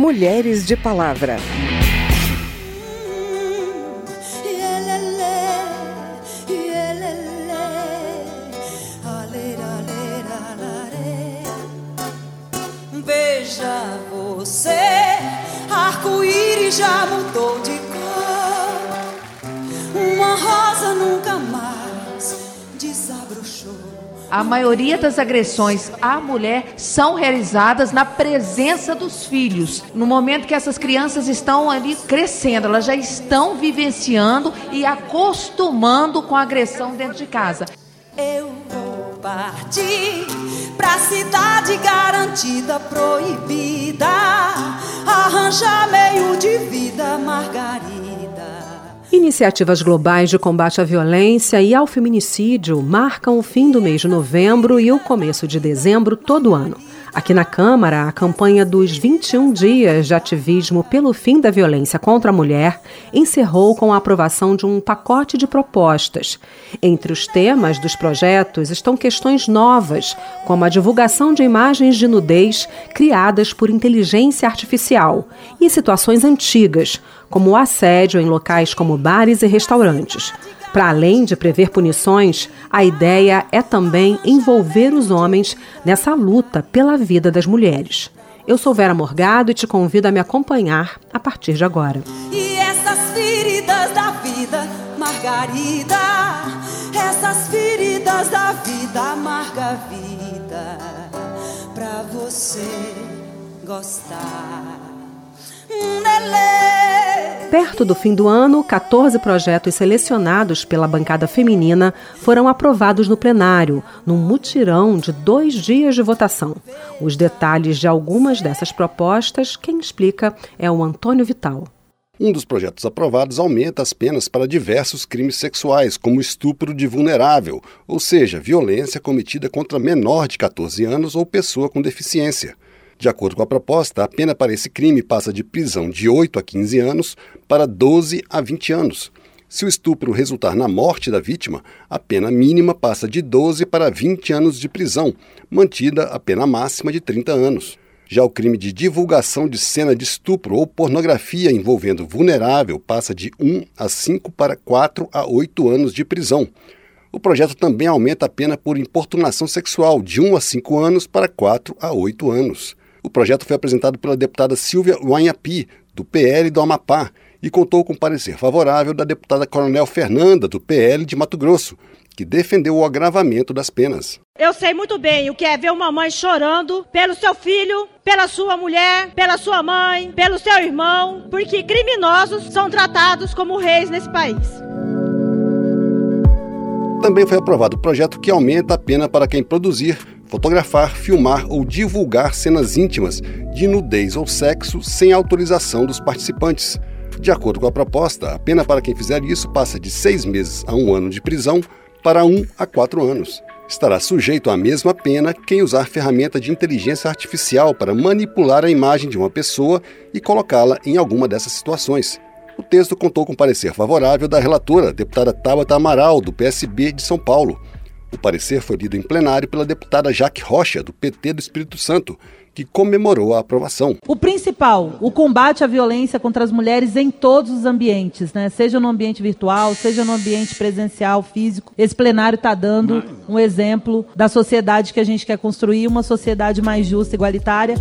Mulheres de Palavra. Veja você, arco-íris já mudou de A maioria das agressões à mulher são realizadas na presença dos filhos. No momento que essas crianças estão ali crescendo, elas já estão vivenciando e acostumando com a agressão dentro de casa. Eu vou partir pra cidade garantida, proibida, arranjar meio de vida, Margarida. Iniciativas globais de combate à violência e ao feminicídio marcam o fim do mês de novembro e o começo de dezembro todo ano. Aqui na Câmara, a campanha dos 21 dias de ativismo pelo fim da violência contra a mulher encerrou com a aprovação de um pacote de propostas. Entre os temas dos projetos estão questões novas, como a divulgação de imagens de nudez criadas por inteligência artificial, e situações antigas, como o assédio em locais como bares e restaurantes. Para além de prever punições, a ideia é também envolver os homens nessa luta pela vida das mulheres. Eu sou Vera Morgado e te convido a me acompanhar a partir de agora. E essas feridas da vida, Margarida, essas feridas da vida, amarga vida, pra você gostar. Perto do fim do ano, 14 projetos selecionados pela bancada feminina foram aprovados no plenário, num mutirão de dois dias de votação. Os detalhes de algumas dessas propostas, quem explica é o Antônio Vital. Um dos projetos aprovados aumenta as penas para diversos crimes sexuais, como estupro de vulnerável, ou seja, violência cometida contra menor de 14 anos ou pessoa com deficiência. De acordo com a proposta, a pena para esse crime passa de prisão de 8 a 15 anos para 12 a 20 anos. Se o estupro resultar na morte da vítima, a pena mínima passa de 12 para 20 anos de prisão, mantida a pena máxima de 30 anos. Já o crime de divulgação de cena de estupro ou pornografia envolvendo vulnerável passa de 1 a 5 para 4 a 8 anos de prisão. O projeto também aumenta a pena por importunação sexual de 1 a 5 anos para 4 a 8 anos. O projeto foi apresentado pela deputada Silvia Wanhapi, do PL do Amapá, e contou com parecer favorável da deputada Coronel Fernanda, do PL de Mato Grosso, que defendeu o agravamento das penas. Eu sei muito bem o que é ver uma mãe chorando pelo seu filho, pela sua mulher, pela sua mãe, pelo seu irmão, porque criminosos são tratados como reis nesse país. Também foi aprovado o projeto que aumenta a pena para quem produzir, fotografar, filmar ou divulgar cenas íntimas de nudez ou sexo sem autorização dos participantes. De acordo com a proposta, a pena para quem fizer isso passa de seis meses a um ano de prisão para um a quatro anos. Estará sujeito à mesma pena quem usar ferramenta de inteligência artificial para manipular a imagem de uma pessoa e colocá-la em alguma dessas situações. O texto contou com parecer favorável da relatora, deputada Tabata Amaral, do PSB de São Paulo. O parecer foi lido em plenário pela deputada Jaque Rocha, do PT do Espírito Santo, que comemorou a aprovação. O principal, o combate à violência contra as mulheres em todos os ambientes, né? seja no ambiente virtual, seja no ambiente presencial, físico. Esse plenário está dando um exemplo da sociedade que a gente quer construir, uma sociedade mais justa, igualitária.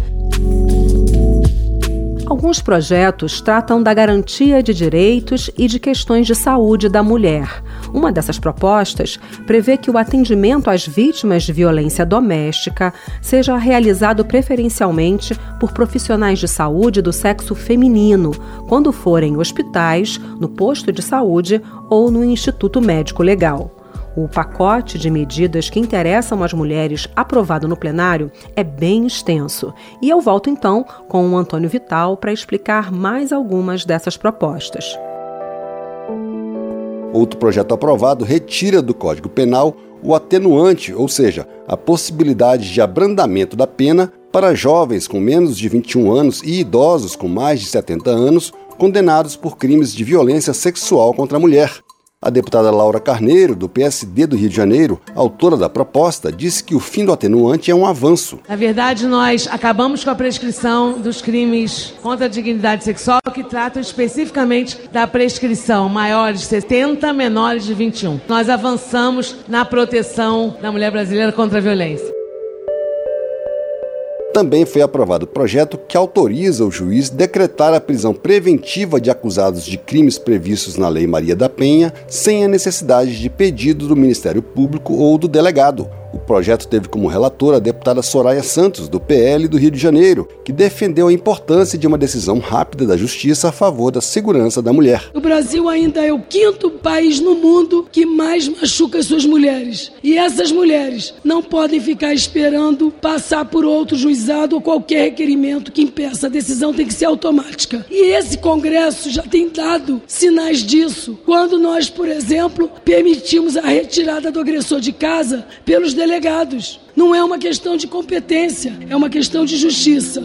Alguns projetos tratam da garantia de direitos e de questões de saúde da mulher. Uma dessas propostas prevê que o atendimento às vítimas de violência doméstica seja realizado preferencialmente por profissionais de saúde do sexo feminino, quando forem hospitais, no posto de saúde ou no Instituto Médico Legal. O pacote de medidas que interessam as mulheres aprovado no plenário é bem extenso. E eu volto então com o Antônio Vital para explicar mais algumas dessas propostas. Outro projeto aprovado retira do Código Penal o atenuante, ou seja, a possibilidade de abrandamento da pena para jovens com menos de 21 anos e idosos com mais de 70 anos condenados por crimes de violência sexual contra a mulher. A deputada Laura Carneiro, do PSD do Rio de Janeiro, autora da proposta, disse que o fim do atenuante é um avanço. Na verdade, nós acabamos com a prescrição dos crimes contra a dignidade sexual que tratam especificamente da prescrição maiores de 70, menores de 21. Nós avançamos na proteção da mulher brasileira contra a violência. Também foi aprovado o projeto que autoriza o juiz decretar a prisão preventiva de acusados de crimes previstos na Lei Maria da Penha, sem a necessidade de pedido do Ministério Público ou do delegado, o projeto teve como relatora a deputada Soraya Santos, do PL do Rio de Janeiro, que defendeu a importância de uma decisão rápida da justiça a favor da segurança da mulher. O Brasil ainda é o quinto país no mundo que mais machuca suas mulheres. E essas mulheres não podem ficar esperando passar por outro juizado ou qualquer requerimento que impeça. A decisão tem que ser automática. E esse Congresso já tem dado sinais disso. Quando nós, por exemplo, permitimos a retirada do agressor de casa pelos delegados. Não é uma questão de competência, é uma questão de justiça.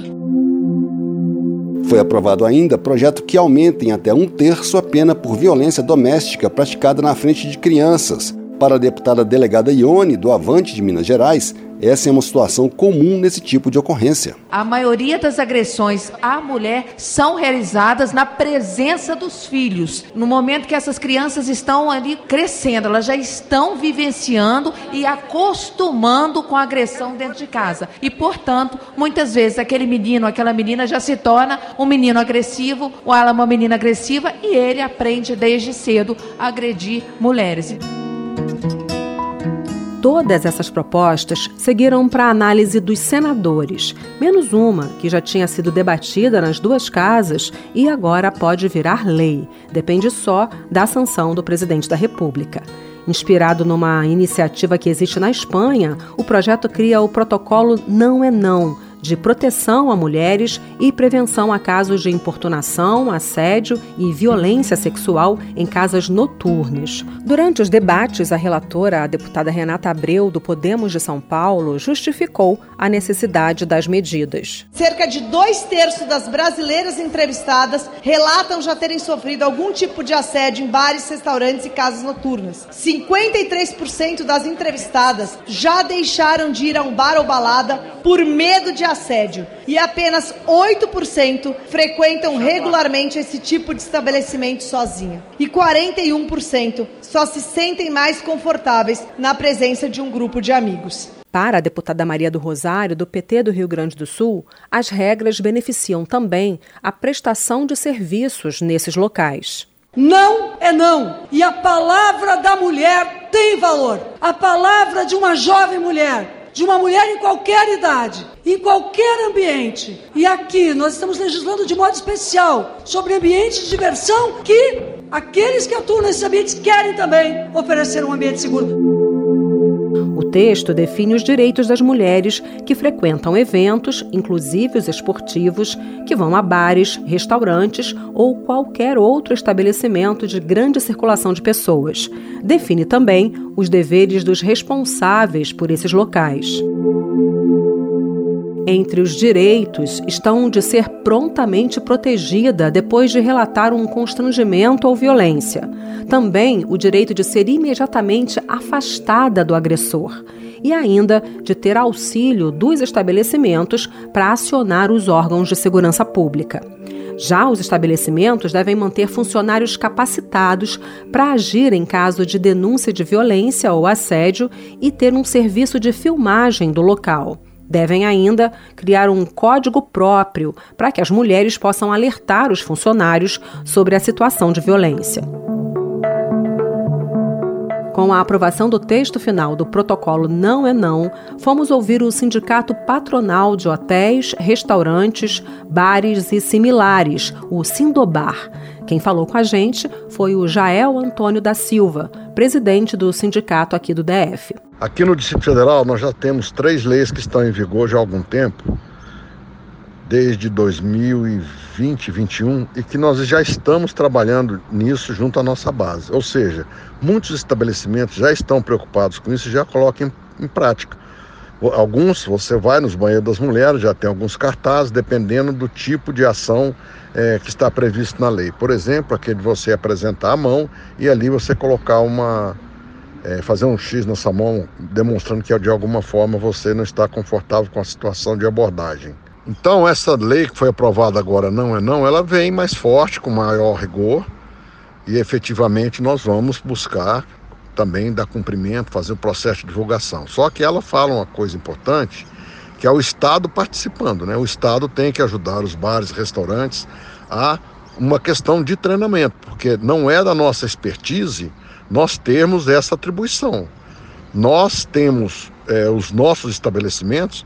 Foi aprovado ainda projeto que aumenta em até um terço a pena por violência doméstica praticada na frente de crianças. Para a deputada delegada Ione, do Avante de Minas Gerais, essa é uma situação comum nesse tipo de ocorrência. A maioria das agressões à mulher são realizadas na presença dos filhos. No momento que essas crianças estão ali crescendo, elas já estão vivenciando e acostumando com a agressão dentro de casa. E, portanto, muitas vezes aquele menino, aquela menina já se torna um menino agressivo, ou ela é uma menina agressiva, e ele aprende desde cedo a agredir mulheres. Todas essas propostas seguiram para a análise dos senadores, menos uma que já tinha sido debatida nas duas casas e agora pode virar lei. Depende só da sanção do presidente da República. Inspirado numa iniciativa que existe na Espanha, o projeto cria o protocolo Não é Não de proteção a mulheres e prevenção a casos de importunação, assédio e violência sexual em casas noturnas. Durante os debates, a relatora, a deputada Renata Abreu, do Podemos de São Paulo, justificou a necessidade das medidas. Cerca de dois terços das brasileiras entrevistadas relatam já terem sofrido algum tipo de assédio em bares, restaurantes e casas noturnas. 53% das entrevistadas já deixaram de ir a um bar ou balada por medo de assédio e apenas 8% frequentam regularmente esse tipo de estabelecimento sozinha. E 41% só se sentem mais confortáveis na presença de um grupo de amigos. Para a deputada Maria do Rosário, do PT do Rio Grande do Sul, as regras beneficiam também a prestação de serviços nesses locais. Não é não. E a palavra da mulher tem valor. A palavra de uma jovem mulher de uma mulher em qualquer idade, em qualquer ambiente. E aqui nós estamos legislando de modo especial sobre ambientes de diversão que aqueles que atuam nesses ambientes querem também oferecer um ambiente seguro. O texto define os direitos das mulheres que frequentam eventos, inclusive os esportivos, que vão a bares, restaurantes ou qualquer outro estabelecimento de grande circulação de pessoas. Define também os deveres dos responsáveis por esses locais. Entre os direitos estão de ser prontamente protegida depois de relatar um constrangimento ou violência. Também o direito de ser imediatamente afastada do agressor. E ainda de ter auxílio dos estabelecimentos para acionar os órgãos de segurança pública. Já os estabelecimentos devem manter funcionários capacitados para agir em caso de denúncia de violência ou assédio e ter um serviço de filmagem do local. Devem ainda criar um código próprio para que as mulheres possam alertar os funcionários sobre a situação de violência. Com a aprovação do texto final do protocolo Não é Não, fomos ouvir o Sindicato Patronal de Hotéis, Restaurantes, Bares e Similares, o Sindobar. Quem falou com a gente foi o Jael Antônio da Silva, presidente do sindicato aqui do DF. Aqui no Distrito Federal, nós já temos três leis que estão em vigor já há algum tempo, desde 2020, 2021, e que nós já estamos trabalhando nisso junto à nossa base. Ou seja, muitos estabelecimentos já estão preocupados com isso e já colocam em, em prática. Alguns você vai nos banheiros das mulheres, já tem alguns cartazes, dependendo do tipo de ação é, que está previsto na lei. Por exemplo, aquele de você apresentar a mão e ali você colocar uma. É, fazer um X nessa mão, demonstrando que de alguma forma você não está confortável com a situação de abordagem. Então, essa lei que foi aprovada agora, não é não, ela vem mais forte, com maior rigor, e efetivamente nós vamos buscar também dar cumprimento, fazer o processo de divulgação. Só que ela fala uma coisa importante, que é o Estado participando, né? O Estado tem que ajudar os bares, restaurantes a uma questão de treinamento, porque não é da nossa expertise nós termos essa atribuição. Nós temos é, os nossos estabelecimentos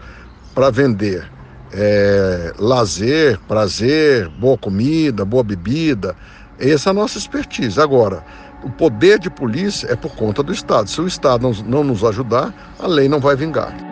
para vender é, lazer, prazer, boa comida, boa bebida. Essa é a nossa expertise. Agora, o poder de polícia é por conta do Estado. Se o Estado não, não nos ajudar, a lei não vai vingar.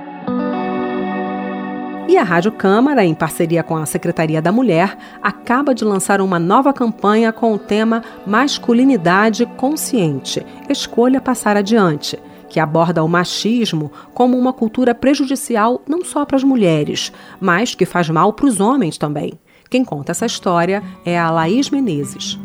E a Rádio Câmara, em parceria com a Secretaria da Mulher, acaba de lançar uma nova campanha com o tema Masculinidade Consciente Escolha Passar Adiante, que aborda o machismo como uma cultura prejudicial não só para as mulheres, mas que faz mal para os homens também. Quem conta essa história é a Laís Menezes.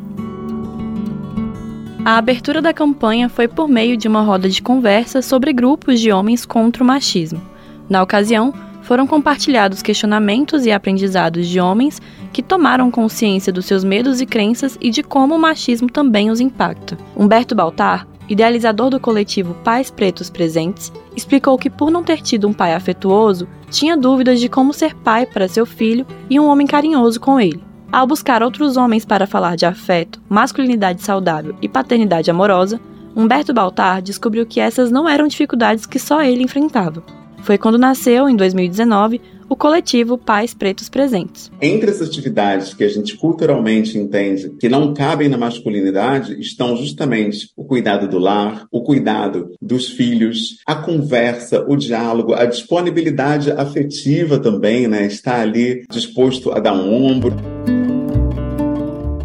A abertura da campanha foi por meio de uma roda de conversa sobre grupos de homens contra o machismo. Na ocasião, foram compartilhados questionamentos e aprendizados de homens que tomaram consciência dos seus medos e crenças e de como o machismo também os impacta. Humberto Baltar, idealizador do coletivo Pais Pretos Presentes, explicou que, por não ter tido um pai afetuoso, tinha dúvidas de como ser pai para seu filho e um homem carinhoso com ele. Ao buscar outros homens para falar de afeto, masculinidade saudável e paternidade amorosa, Humberto Baltar descobriu que essas não eram dificuldades que só ele enfrentava. Foi quando nasceu, em 2019, o coletivo Pais Pretos Presentes. Entre essas atividades que a gente culturalmente entende que não cabem na masculinidade estão justamente o cuidado do lar, o cuidado dos filhos, a conversa, o diálogo, a disponibilidade afetiva também, né? Estar ali disposto a dar um ombro.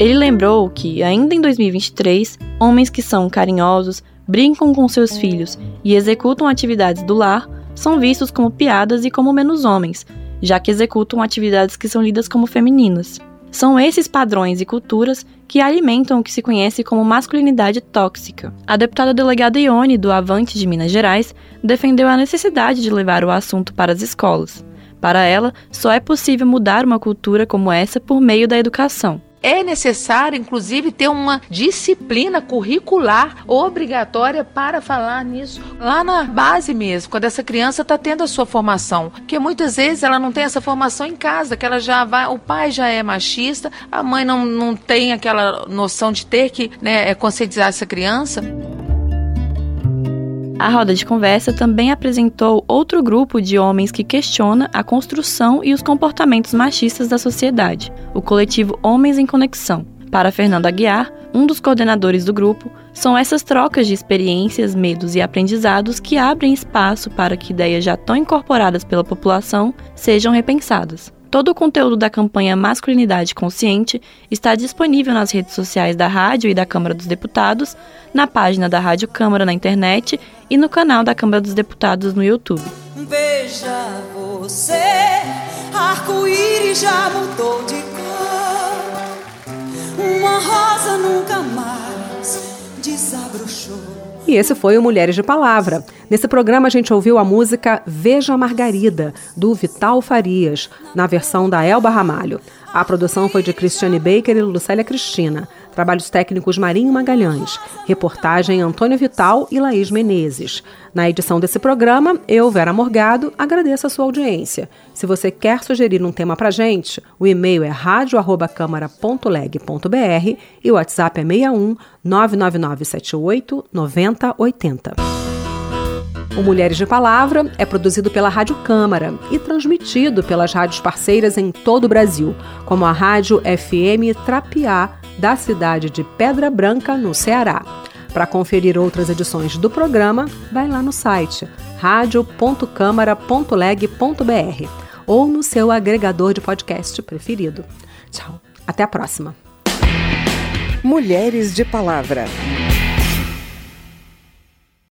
Ele lembrou que, ainda em 2023, homens que são carinhosos, brincam com seus filhos e executam atividades do lar são vistos como piadas e como menos homens, já que executam atividades que são lidas como femininas. São esses padrões e culturas que alimentam o que se conhece como masculinidade tóxica. A deputada delegada Ione, do Avante de Minas Gerais, defendeu a necessidade de levar o assunto para as escolas. Para ela, só é possível mudar uma cultura como essa por meio da educação. É necessário, inclusive, ter uma disciplina curricular obrigatória para falar nisso lá na base mesmo, quando essa criança está tendo a sua formação. Porque muitas vezes ela não tem essa formação em casa, que ela já vai, o pai já é machista, a mãe não, não tem aquela noção de ter que né, conscientizar essa criança. A roda de conversa também apresentou outro grupo de homens que questiona a construção e os comportamentos machistas da sociedade, o coletivo Homens em Conexão. Para Fernando Aguiar, um dos coordenadores do grupo, são essas trocas de experiências, medos e aprendizados que abrem espaço para que ideias já tão incorporadas pela população sejam repensadas. Todo o conteúdo da campanha Masculinidade Consciente está disponível nas redes sociais da rádio e da Câmara dos Deputados, na página da Rádio Câmara na internet e no canal da Câmara dos Deputados no YouTube. Veja você, arco-íris já mudou de cor. Uma rosa nunca mais desabrochou. E esse foi o Mulheres de Palavra. Nesse programa a gente ouviu a música Veja Margarida, do Vital Farias, na versão da Elba Ramalho. A produção foi de Cristiane Baker e Lucélia Cristina. Trabalhos técnicos Marinho Magalhães. Reportagem Antônio Vital e Laís Menezes. Na edição desse programa, eu, Vera Morgado, agradeço a sua audiência. Se você quer sugerir um tema pra gente, o e-mail é radio@câmara.leg.br e o WhatsApp é 61 99978 9080. O Mulheres de Palavra é produzido pela Rádio Câmara e transmitido pelas rádios parceiras em todo o Brasil, como a Rádio FM Trapiá da cidade de Pedra Branca, no Ceará. Para conferir outras edições do programa, vai lá no site radio.câmara.leg.br ou no seu agregador de podcast preferido. Tchau, até a próxima. Mulheres de Palavra.